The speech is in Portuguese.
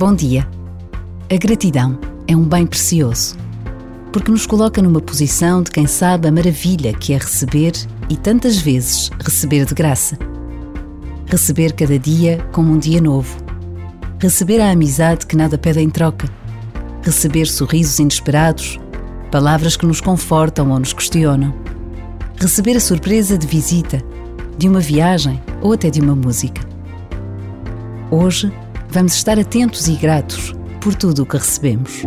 Bom dia. A gratidão é um bem precioso, porque nos coloca numa posição de quem sabe a maravilha que é receber e tantas vezes receber de graça. Receber cada dia como um dia novo. Receber a amizade que nada pede em troca. Receber sorrisos inesperados, palavras que nos confortam ou nos questionam. Receber a surpresa de visita, de uma viagem ou até de uma música. Hoje, vamos estar atentos e gratos por tudo o que recebemos.